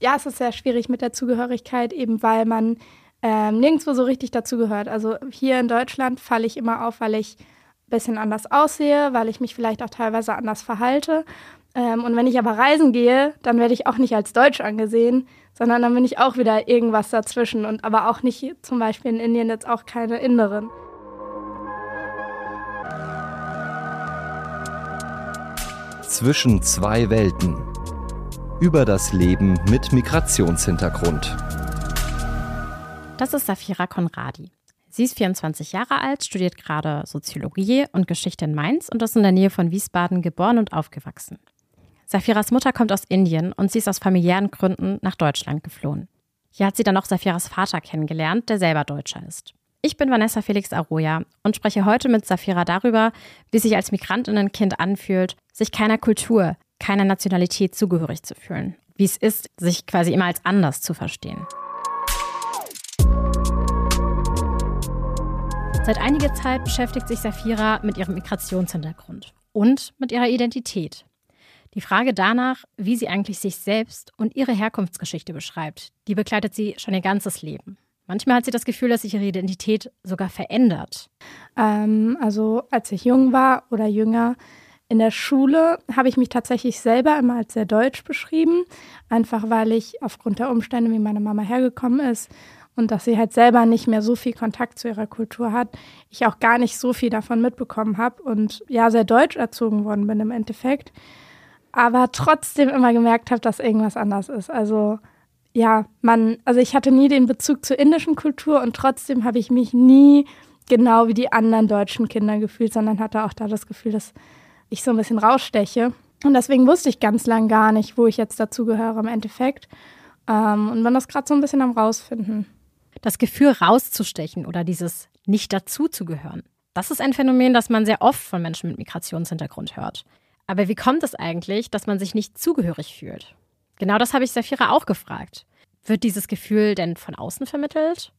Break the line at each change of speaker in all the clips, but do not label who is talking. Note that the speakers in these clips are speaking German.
ja, es ist sehr schwierig mit der Zugehörigkeit, eben weil man ähm, nirgendwo so richtig dazugehört. Also hier in Deutschland falle ich immer auf, weil ich ein bisschen anders aussehe, weil ich mich vielleicht auch teilweise anders verhalte. Ähm, und wenn ich aber reisen gehe, dann werde ich auch nicht als Deutsch angesehen, sondern dann bin ich auch wieder irgendwas dazwischen und aber auch nicht zum Beispiel in Indien jetzt auch keine Inderin.
Zwischen zwei Welten. Über das Leben mit Migrationshintergrund.
Das ist Safira Konradi. Sie ist 24 Jahre alt, studiert gerade Soziologie und Geschichte in Mainz und ist in der Nähe von Wiesbaden geboren und aufgewachsen. Safiras Mutter kommt aus Indien und sie ist aus familiären Gründen nach Deutschland geflohen. Hier hat sie dann auch Safiras Vater kennengelernt, der selber Deutscher ist. Ich bin Vanessa Felix Aroya und spreche heute mit Safira darüber, wie sich als Migrantinnenkind anfühlt, sich keiner Kultur, keiner Nationalität zugehörig zu fühlen. Wie es ist, sich quasi immer als anders zu verstehen. Seit einiger Zeit beschäftigt sich Safira mit ihrem Migrationshintergrund und mit ihrer Identität. Die Frage danach, wie sie eigentlich sich selbst und ihre Herkunftsgeschichte beschreibt, die begleitet sie schon ihr ganzes Leben. Manchmal hat sie das Gefühl, dass sich ihre Identität sogar verändert.
Ähm, also als ich jung war oder jünger, in der Schule habe ich mich tatsächlich selber immer als sehr deutsch beschrieben, einfach weil ich aufgrund der Umstände, wie meine Mama hergekommen ist und dass sie halt selber nicht mehr so viel Kontakt zu ihrer Kultur hat, ich auch gar nicht so viel davon mitbekommen habe und ja, sehr deutsch erzogen worden bin im Endeffekt aber trotzdem immer gemerkt habe, dass irgendwas anders ist. Also ja, man, also ich hatte nie den Bezug zur indischen Kultur und trotzdem habe ich mich nie genau wie die anderen deutschen Kinder gefühlt, sondern hatte auch da das Gefühl, dass ich so ein bisschen raussteche. Und deswegen wusste ich ganz lang gar nicht, wo ich jetzt dazugehöre im Endeffekt. Ähm, und bin das gerade so ein bisschen am rausfinden.
Das Gefühl rauszustechen oder dieses nicht dazuzugehören. Das ist ein Phänomen, das man sehr oft von Menschen mit Migrationshintergrund hört. Aber wie kommt es eigentlich, dass man sich nicht zugehörig fühlt? Genau das habe ich Safira auch gefragt. Wird dieses Gefühl denn von außen vermittelt?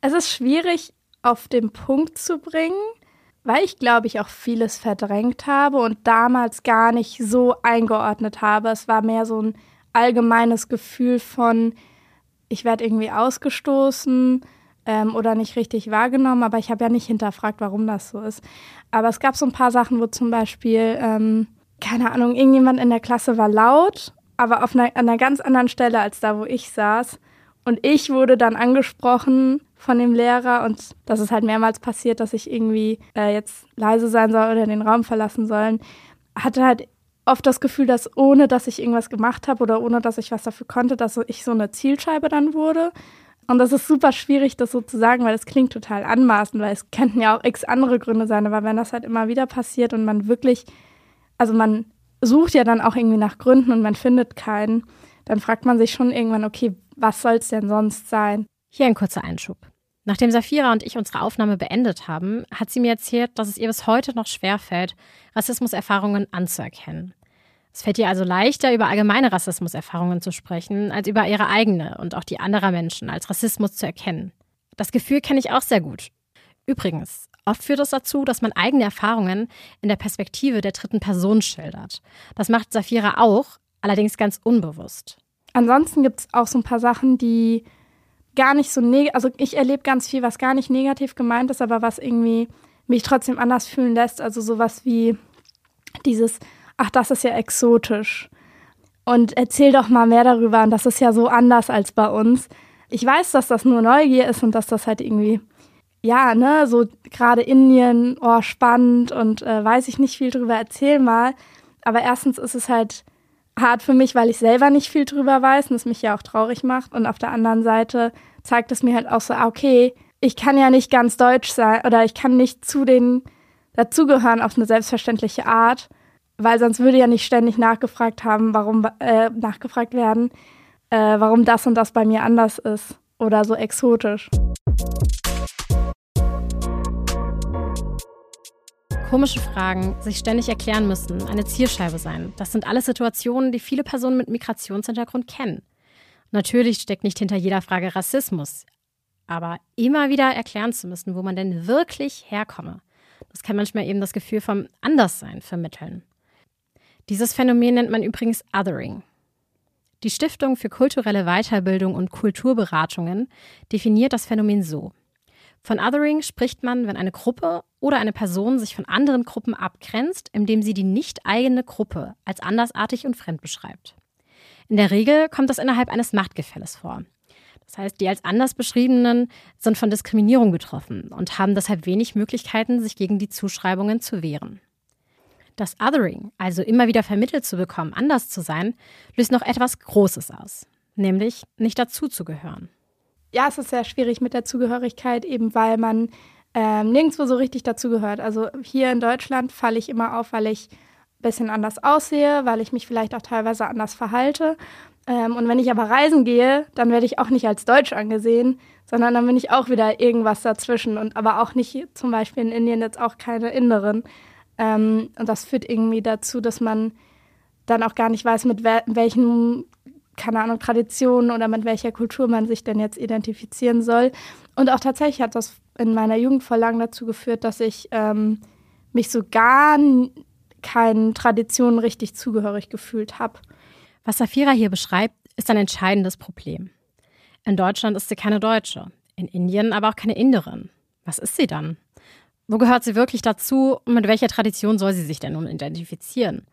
Es ist schwierig auf den Punkt zu bringen, weil ich glaube ich auch vieles verdrängt habe und damals gar nicht so eingeordnet habe. Es war mehr so ein allgemeines Gefühl von, ich werde irgendwie ausgestoßen ähm, oder nicht richtig wahrgenommen, aber ich habe ja nicht hinterfragt, warum das so ist. Aber es gab so ein paar Sachen, wo zum Beispiel ähm, keine Ahnung, irgendjemand in der Klasse war laut, aber auf einer, an einer ganz anderen Stelle als da, wo ich saß. Und ich wurde dann angesprochen von dem Lehrer und das ist halt mehrmals passiert, dass ich irgendwie äh, jetzt leise sein soll oder den Raum verlassen sollen. Hatte halt oft das Gefühl, dass ohne dass ich irgendwas gemacht habe oder ohne dass ich was dafür konnte, dass ich so eine Zielscheibe dann wurde. Und das ist super schwierig, das so zu sagen, weil es klingt total anmaßend, weil es könnten ja auch x andere Gründe sein. Aber wenn das halt immer wieder passiert und man wirklich also man sucht ja dann auch irgendwie nach Gründen und man findet keinen, dann fragt man sich schon irgendwann, okay, was soll es denn sonst sein?
Hier ein kurzer Einschub. Nachdem Safira und ich unsere Aufnahme beendet haben, hat sie mir erzählt, dass es ihr bis heute noch schwerfällt, Rassismuserfahrungen anzuerkennen. Es fällt ihr also leichter, über allgemeine Rassismuserfahrungen zu sprechen, als über ihre eigene und auch die anderer Menschen als Rassismus zu erkennen. Das Gefühl kenne ich auch sehr gut. Übrigens, Oft führt es das dazu, dass man eigene Erfahrungen in der Perspektive der dritten Person schildert. Das macht Safira auch, allerdings ganz unbewusst.
Ansonsten gibt es auch so ein paar Sachen, die gar nicht so negativ, also ich erlebe ganz viel, was gar nicht negativ gemeint ist, aber was irgendwie mich trotzdem anders fühlen lässt. Also sowas wie dieses, ach, das ist ja exotisch. Und erzähl doch mal mehr darüber. Und das ist ja so anders als bei uns. Ich weiß, dass das nur Neugier ist und dass das halt irgendwie ja, ne, so gerade Indien, oh, spannend und äh, weiß ich nicht viel drüber, erzähl mal. Aber erstens ist es halt hart für mich, weil ich selber nicht viel drüber weiß und es mich ja auch traurig macht. Und auf der anderen Seite zeigt es mir halt auch so, ah, okay, ich kann ja nicht ganz deutsch sein oder ich kann nicht zu den dazugehören auf eine selbstverständliche Art, weil sonst würde ja nicht ständig nachgefragt haben, warum äh, nachgefragt werden, äh, warum das und das bei mir anders ist oder so exotisch.
Komische Fragen, sich ständig erklären müssen, eine Zielscheibe sein. Das sind alles Situationen, die viele Personen mit Migrationshintergrund kennen. Natürlich steckt nicht hinter jeder Frage Rassismus. Aber immer wieder erklären zu müssen, wo man denn wirklich herkomme, das kann manchmal eben das Gefühl vom Anderssein vermitteln. Dieses Phänomen nennt man übrigens Othering. Die Stiftung für kulturelle Weiterbildung und Kulturberatungen definiert das Phänomen so. Von Othering spricht man, wenn eine Gruppe oder eine Person sich von anderen Gruppen abgrenzt, indem sie die nicht eigene Gruppe als andersartig und fremd beschreibt. In der Regel kommt das innerhalb eines Machtgefälles vor. Das heißt, die als anders beschriebenen sind von Diskriminierung betroffen und haben deshalb wenig Möglichkeiten, sich gegen die Zuschreibungen zu wehren. Das Othering, also immer wieder vermittelt zu bekommen, anders zu sein, löst noch etwas Großes aus, nämlich nicht dazuzugehören.
Ja, es ist sehr schwierig mit der Zugehörigkeit, eben weil man ähm, nirgendwo so richtig dazugehört. Also hier in Deutschland falle ich immer auf, weil ich ein bisschen anders aussehe, weil ich mich vielleicht auch teilweise anders verhalte. Ähm, und wenn ich aber reisen gehe, dann werde ich auch nicht als Deutsch angesehen, sondern dann bin ich auch wieder irgendwas dazwischen und aber auch nicht zum Beispiel in Indien jetzt auch keine Inderin. Ähm, und das führt irgendwie dazu, dass man dann auch gar nicht weiß, mit wel welchen, keine Ahnung, Traditionen oder mit welcher Kultur man sich denn jetzt identifizieren soll. Und auch tatsächlich hat das in meiner Jugend vor lang dazu geführt, dass ich ähm, mich so gar keinen Traditionen richtig zugehörig gefühlt habe.
Was Safira hier beschreibt, ist ein entscheidendes Problem. In Deutschland ist sie keine Deutsche, in Indien aber auch keine Inderin. Was ist sie dann? Wo gehört sie wirklich dazu und mit welcher Tradition soll sie sich denn nun identifizieren?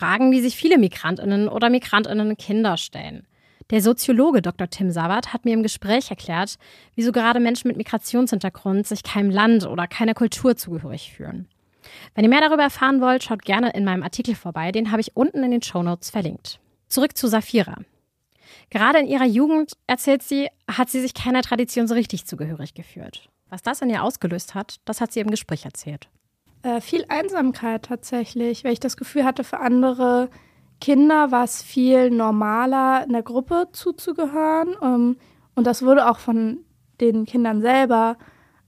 Fragen, die sich viele Migrantinnen oder Migrantinnen Kinder stellen. Der Soziologe Dr. Tim Sabat hat mir im Gespräch erklärt, wieso gerade Menschen mit Migrationshintergrund sich keinem Land oder keiner Kultur zugehörig fühlen. Wenn ihr mehr darüber erfahren wollt, schaut gerne in meinem Artikel vorbei, den habe ich unten in den Shownotes verlinkt. Zurück zu Safira. Gerade in ihrer Jugend, erzählt sie, hat sie sich keiner Tradition so richtig zugehörig geführt. Was das in ihr ausgelöst hat, das hat sie im Gespräch erzählt.
Äh, viel Einsamkeit tatsächlich, weil ich das Gefühl hatte, für andere Kinder war es viel normaler, in der Gruppe zuzugehören. Ähm, und das wurde auch von den Kindern selber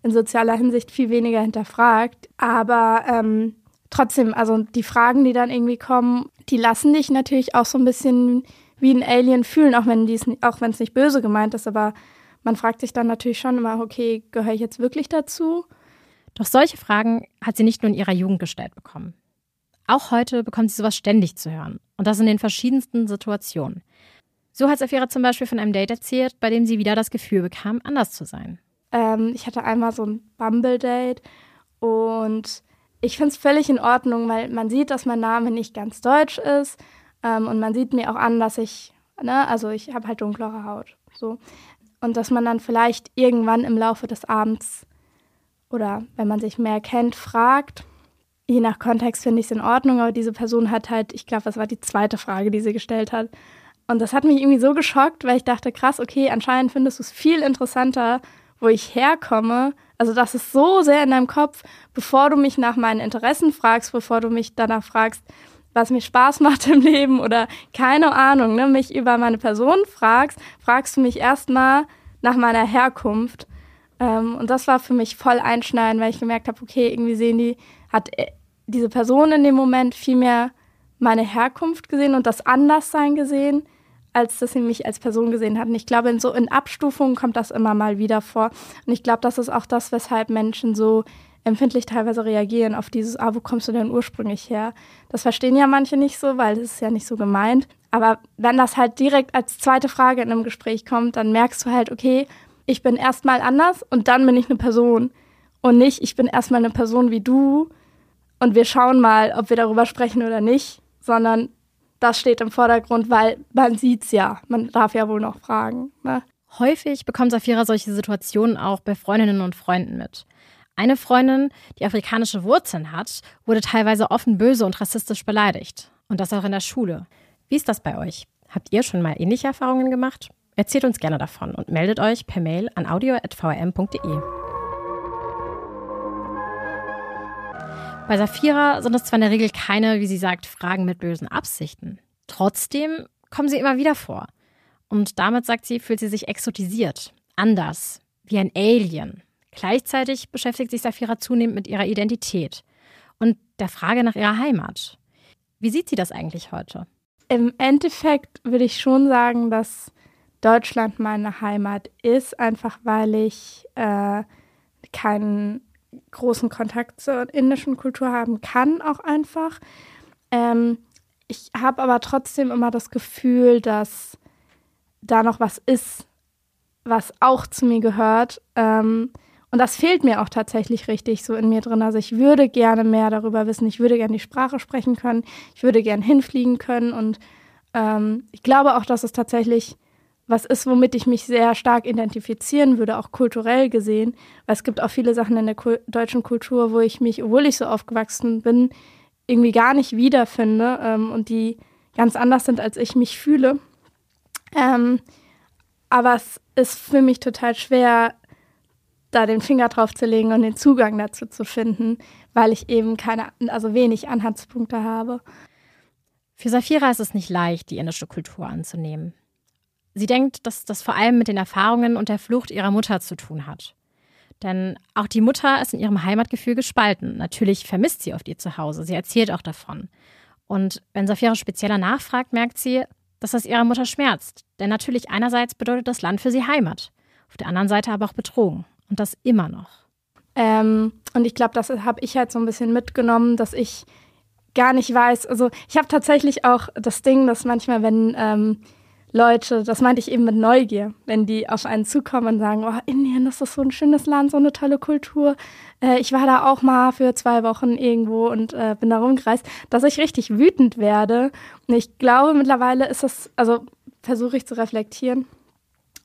in sozialer Hinsicht viel weniger hinterfragt. Aber ähm, trotzdem, also die Fragen, die dann irgendwie kommen, die lassen dich natürlich auch so ein bisschen wie ein Alien fühlen, auch wenn es auch wenn es nicht böse gemeint ist, aber man fragt sich dann natürlich schon immer, okay, gehöre ich jetzt wirklich dazu?
Doch solche Fragen hat sie nicht nur in ihrer Jugend gestellt bekommen. Auch heute bekommt sie sowas ständig zu hören. Und das in den verschiedensten Situationen. So hat Safira zum Beispiel von einem Date erzählt, bei dem sie wieder das Gefühl bekam, anders zu sein.
Ähm, ich hatte einmal so ein Bumble-Date und ich finde es völlig in Ordnung, weil man sieht, dass mein Name nicht ganz deutsch ist ähm, und man sieht mir auch an, dass ich, ne, also ich habe halt dunklere Haut. So. Und dass man dann vielleicht irgendwann im Laufe des Abends oder wenn man sich mehr kennt, fragt. Je nach Kontext finde ich es in Ordnung, aber diese Person hat halt, ich glaube, das war die zweite Frage, die sie gestellt hat. Und das hat mich irgendwie so geschockt, weil ich dachte, krass, okay, anscheinend findest du es viel interessanter, wo ich herkomme. Also das ist so sehr in deinem Kopf, bevor du mich nach meinen Interessen fragst, bevor du mich danach fragst, was mir Spaß macht im Leben oder keine Ahnung, ne, mich über meine Person fragst, fragst du mich erstmal nach meiner Herkunft. Ähm, und das war für mich voll einschneidend, weil ich gemerkt habe, okay, irgendwie sehen die, hat äh, diese Person in dem Moment viel mehr meine Herkunft gesehen und das Anderssein gesehen, als dass sie mich als Person gesehen hat. Und ich glaube, in so in Abstufungen kommt das immer mal wieder vor. Und ich glaube, das ist auch das, weshalb Menschen so empfindlich teilweise reagieren auf dieses, ah, wo kommst du denn ursprünglich her? Das verstehen ja manche nicht so, weil es ist ja nicht so gemeint. Aber wenn das halt direkt als zweite Frage in einem Gespräch kommt, dann merkst du halt, okay, ich bin erstmal anders und dann bin ich eine Person. Und nicht, ich bin erstmal eine Person wie du und wir schauen mal, ob wir darüber sprechen oder nicht, sondern das steht im Vordergrund, weil man sieht's ja. Man darf ja wohl noch fragen. Ne?
Häufig bekommt Safira solche Situationen auch bei Freundinnen und Freunden mit. Eine Freundin, die afrikanische Wurzeln hat, wurde teilweise offen böse und rassistisch beleidigt. Und das auch in der Schule. Wie ist das bei euch? Habt ihr schon mal ähnliche Erfahrungen gemacht? Erzählt uns gerne davon und meldet euch per Mail an audio.vrm.de. Bei Safira sind es zwar in der Regel keine, wie sie sagt, Fragen mit bösen Absichten. Trotzdem kommen sie immer wieder vor. Und damit, sagt sie, fühlt sie sich exotisiert, anders, wie ein Alien. Gleichzeitig beschäftigt sich Safira zunehmend mit ihrer Identität und der Frage nach ihrer Heimat. Wie sieht sie das eigentlich heute?
Im Endeffekt würde ich schon sagen, dass Deutschland meine Heimat ist, einfach weil ich äh, keinen großen Kontakt zur indischen Kultur haben kann, auch einfach. Ähm, ich habe aber trotzdem immer das Gefühl, dass da noch was ist, was auch zu mir gehört. Ähm, und das fehlt mir auch tatsächlich richtig so in mir drin. Also ich würde gerne mehr darüber wissen. Ich würde gerne die Sprache sprechen können. Ich würde gerne hinfliegen können. Und ähm, ich glaube auch, dass es tatsächlich was ist, womit ich mich sehr stark identifizieren würde, auch kulturell gesehen. Weil es gibt auch viele Sachen in der Kul deutschen Kultur, wo ich mich, obwohl ich so aufgewachsen bin, irgendwie gar nicht wiederfinde ähm, und die ganz anders sind, als ich mich fühle. Ähm, aber es ist für mich total schwer, da den Finger drauf zu legen und den Zugang dazu zu finden, weil ich eben keine, also wenig Anhaltspunkte habe.
Für Safira ist es nicht leicht, die indische Kultur anzunehmen. Sie denkt, dass das vor allem mit den Erfahrungen und der Flucht ihrer Mutter zu tun hat. Denn auch die Mutter ist in ihrem Heimatgefühl gespalten. Natürlich vermisst sie oft ihr Zuhause. Sie erzählt auch davon. Und wenn Safira spezieller nachfragt, merkt sie, dass das ihrer Mutter schmerzt. Denn natürlich einerseits bedeutet das Land für sie Heimat, auf der anderen Seite aber auch Bedrohung. Und das immer noch.
Ähm, und ich glaube, das habe ich halt so ein bisschen mitgenommen, dass ich gar nicht weiß. Also ich habe tatsächlich auch das Ding, dass manchmal, wenn ähm, Leute, das meinte ich eben mit Neugier, wenn die auf einen zukommen und sagen, oh, Indien, das ist so ein schönes Land, so eine tolle Kultur. Äh, ich war da auch mal für zwei Wochen irgendwo und äh, bin da rumgereist, dass ich richtig wütend werde. Und ich glaube, mittlerweile ist das, also versuche ich zu reflektieren.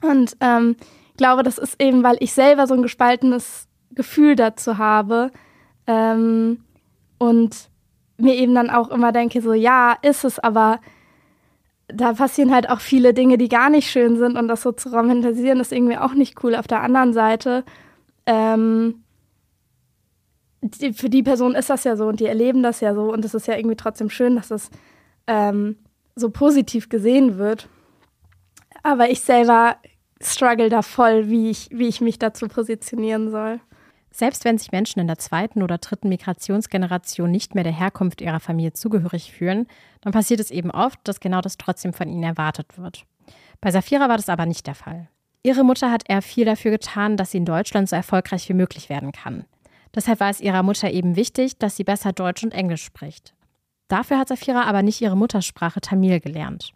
Und ähm, glaube, das ist eben, weil ich selber so ein gespaltenes Gefühl dazu habe. Ähm, und mir eben dann auch immer denke, so ja, ist es, aber da passieren halt auch viele Dinge, die gar nicht schön sind und das so zu romantisieren ist irgendwie auch nicht cool. Auf der anderen Seite, ähm, die, für die Person ist das ja so und die erleben das ja so und es ist ja irgendwie trotzdem schön, dass es ähm, so positiv gesehen wird. Aber ich selber struggle da voll, wie ich, wie ich mich dazu positionieren soll.
Selbst wenn sich Menschen in der zweiten oder dritten Migrationsgeneration nicht mehr der Herkunft ihrer Familie zugehörig fühlen, dann passiert es eben oft, dass genau das trotzdem von ihnen erwartet wird. Bei Safira war das aber nicht der Fall. Ihre Mutter hat eher viel dafür getan, dass sie in Deutschland so erfolgreich wie möglich werden kann. Deshalb war es ihrer Mutter eben wichtig, dass sie besser Deutsch und Englisch spricht. Dafür hat Safira aber nicht ihre Muttersprache Tamil gelernt.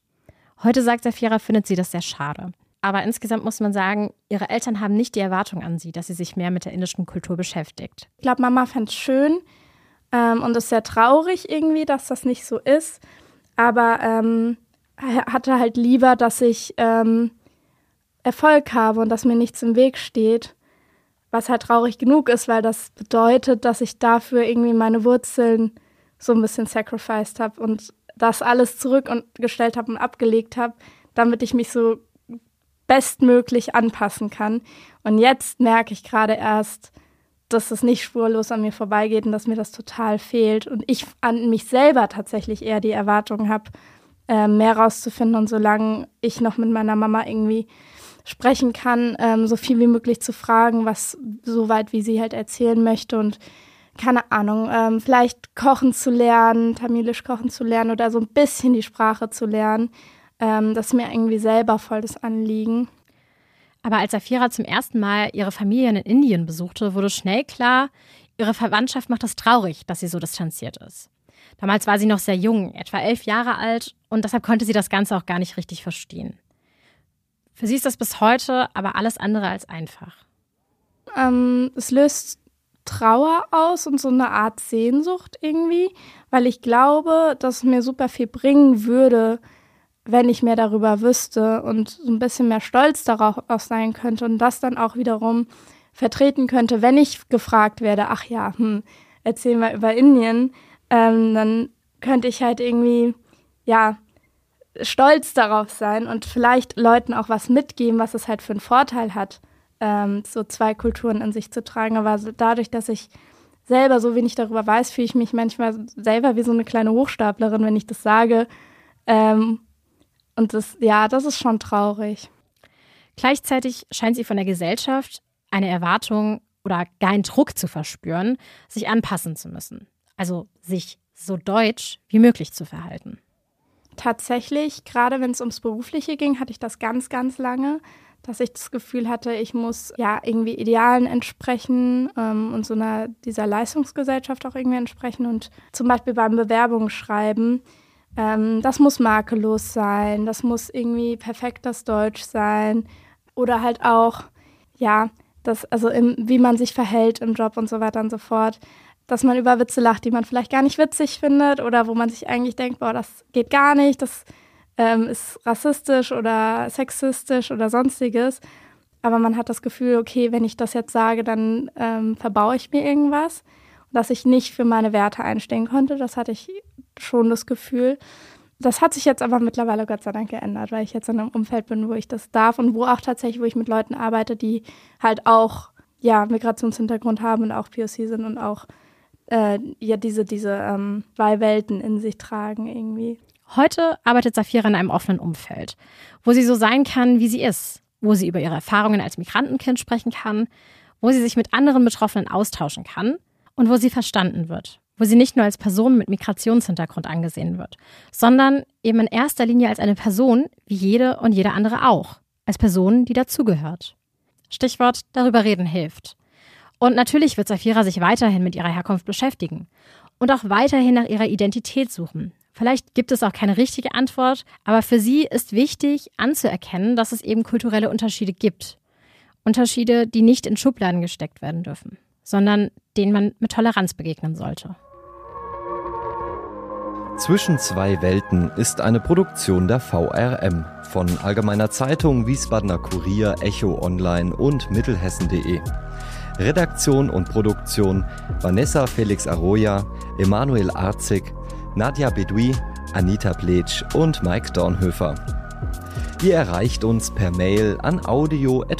Heute sagt Safira, findet sie das sehr schade. Aber insgesamt muss man sagen, ihre Eltern haben nicht die Erwartung an sie, dass sie sich mehr mit der indischen Kultur beschäftigt.
Ich glaube, Mama fand es schön ähm, und ist sehr traurig irgendwie, dass das nicht so ist. Aber ähm, hatte halt lieber, dass ich ähm, Erfolg habe und dass mir nichts im Weg steht. Was halt traurig genug ist, weil das bedeutet, dass ich dafür irgendwie meine Wurzeln so ein bisschen sacrificed habe und das alles zurückgestellt habe und abgelegt habe, damit ich mich so bestmöglich anpassen kann. Und jetzt merke ich gerade erst, dass es nicht spurlos an mir vorbeigeht und dass mir das total fehlt. Und ich an mich selber tatsächlich eher die Erwartung habe, äh, mehr rauszufinden. Und solange ich noch mit meiner Mama irgendwie sprechen kann, ähm, so viel wie möglich zu fragen, was so weit wie sie halt erzählen möchte und keine Ahnung, ähm, vielleicht kochen zu lernen, tamilisch kochen zu lernen oder so ein bisschen die Sprache zu lernen. Ähm, das ist mir irgendwie selber voll das Anliegen.
Aber als Safira zum ersten Mal ihre Familie in Indien besuchte, wurde schnell klar, ihre Verwandtschaft macht es traurig, dass sie so distanziert ist. Damals war sie noch sehr jung, etwa elf Jahre alt, und deshalb konnte sie das Ganze auch gar nicht richtig verstehen. Für sie ist das bis heute aber alles andere als einfach.
Ähm, es löst Trauer aus und so eine Art Sehnsucht irgendwie, weil ich glaube, dass es mir super viel bringen würde, wenn ich mehr darüber wüsste und so ein bisschen mehr stolz darauf sein könnte und das dann auch wiederum vertreten könnte, wenn ich gefragt werde, ach ja, hm, erzähl mal über Indien, ähm, dann könnte ich halt irgendwie, ja, stolz darauf sein und vielleicht Leuten auch was mitgeben, was es halt für einen Vorteil hat, ähm, so zwei Kulturen in sich zu tragen. Aber dadurch, dass ich selber so wenig darüber weiß, fühle ich mich manchmal selber wie so eine kleine Hochstaplerin, wenn ich das sage. Ähm, und das, ja, das ist schon traurig.
Gleichzeitig scheint sie von der Gesellschaft eine Erwartung oder gar einen Druck zu verspüren, sich anpassen zu müssen. Also sich so deutsch wie möglich zu verhalten.
Tatsächlich, gerade wenn es ums Berufliche ging, hatte ich das ganz, ganz lange, dass ich das Gefühl hatte, ich muss ja irgendwie Idealen entsprechen ähm, und so einer dieser Leistungsgesellschaft auch irgendwie entsprechen. Und zum Beispiel beim Bewerbungsschreiben ähm, das muss makellos sein, das muss irgendwie perfekt das Deutsch sein oder halt auch, ja, das, also im, wie man sich verhält im Job und so weiter und so fort, dass man über Witze lacht, die man vielleicht gar nicht witzig findet oder wo man sich eigentlich denkt, boah, das geht gar nicht, das ähm, ist rassistisch oder sexistisch oder sonstiges. Aber man hat das Gefühl, okay, wenn ich das jetzt sage, dann ähm, verbaue ich mir irgendwas. Dass ich nicht für meine Werte einstehen konnte, das hatte ich schon das Gefühl. Das hat sich jetzt aber mittlerweile Gott sei Dank geändert, weil ich jetzt in einem Umfeld bin, wo ich das darf und wo auch tatsächlich, wo ich mit Leuten arbeite, die halt auch ja, Migrationshintergrund haben und auch POC sind und auch äh, ja diese, diese ähm, zwei Welten in sich tragen irgendwie.
Heute arbeitet Safira in einem offenen Umfeld, wo sie so sein kann, wie sie ist, wo sie über ihre Erfahrungen als Migrantenkind sprechen kann, wo sie sich mit anderen Betroffenen austauschen kann und wo sie verstanden wird, wo sie nicht nur als Person mit Migrationshintergrund angesehen wird, sondern eben in erster Linie als eine Person, wie jede und jeder andere auch, als Person, die dazugehört. Stichwort darüber reden hilft. Und natürlich wird Safira sich weiterhin mit ihrer Herkunft beschäftigen und auch weiterhin nach ihrer Identität suchen, Vielleicht gibt es auch keine richtige Antwort, aber für sie ist wichtig anzuerkennen, dass es eben kulturelle Unterschiede gibt. Unterschiede, die nicht in Schubladen gesteckt werden dürfen, sondern denen man mit Toleranz begegnen sollte.
Zwischen zwei Welten ist eine Produktion der VRM von Allgemeiner Zeitung, Wiesbadener Kurier, Echo Online und Mittelhessen.de. Redaktion und Produktion Vanessa Felix Arroya, Emanuel Arzig, Nadja Bedui, Anita Pletsch und Mike Dornhöfer. Ihr erreicht uns per Mail an audio.vrm.de.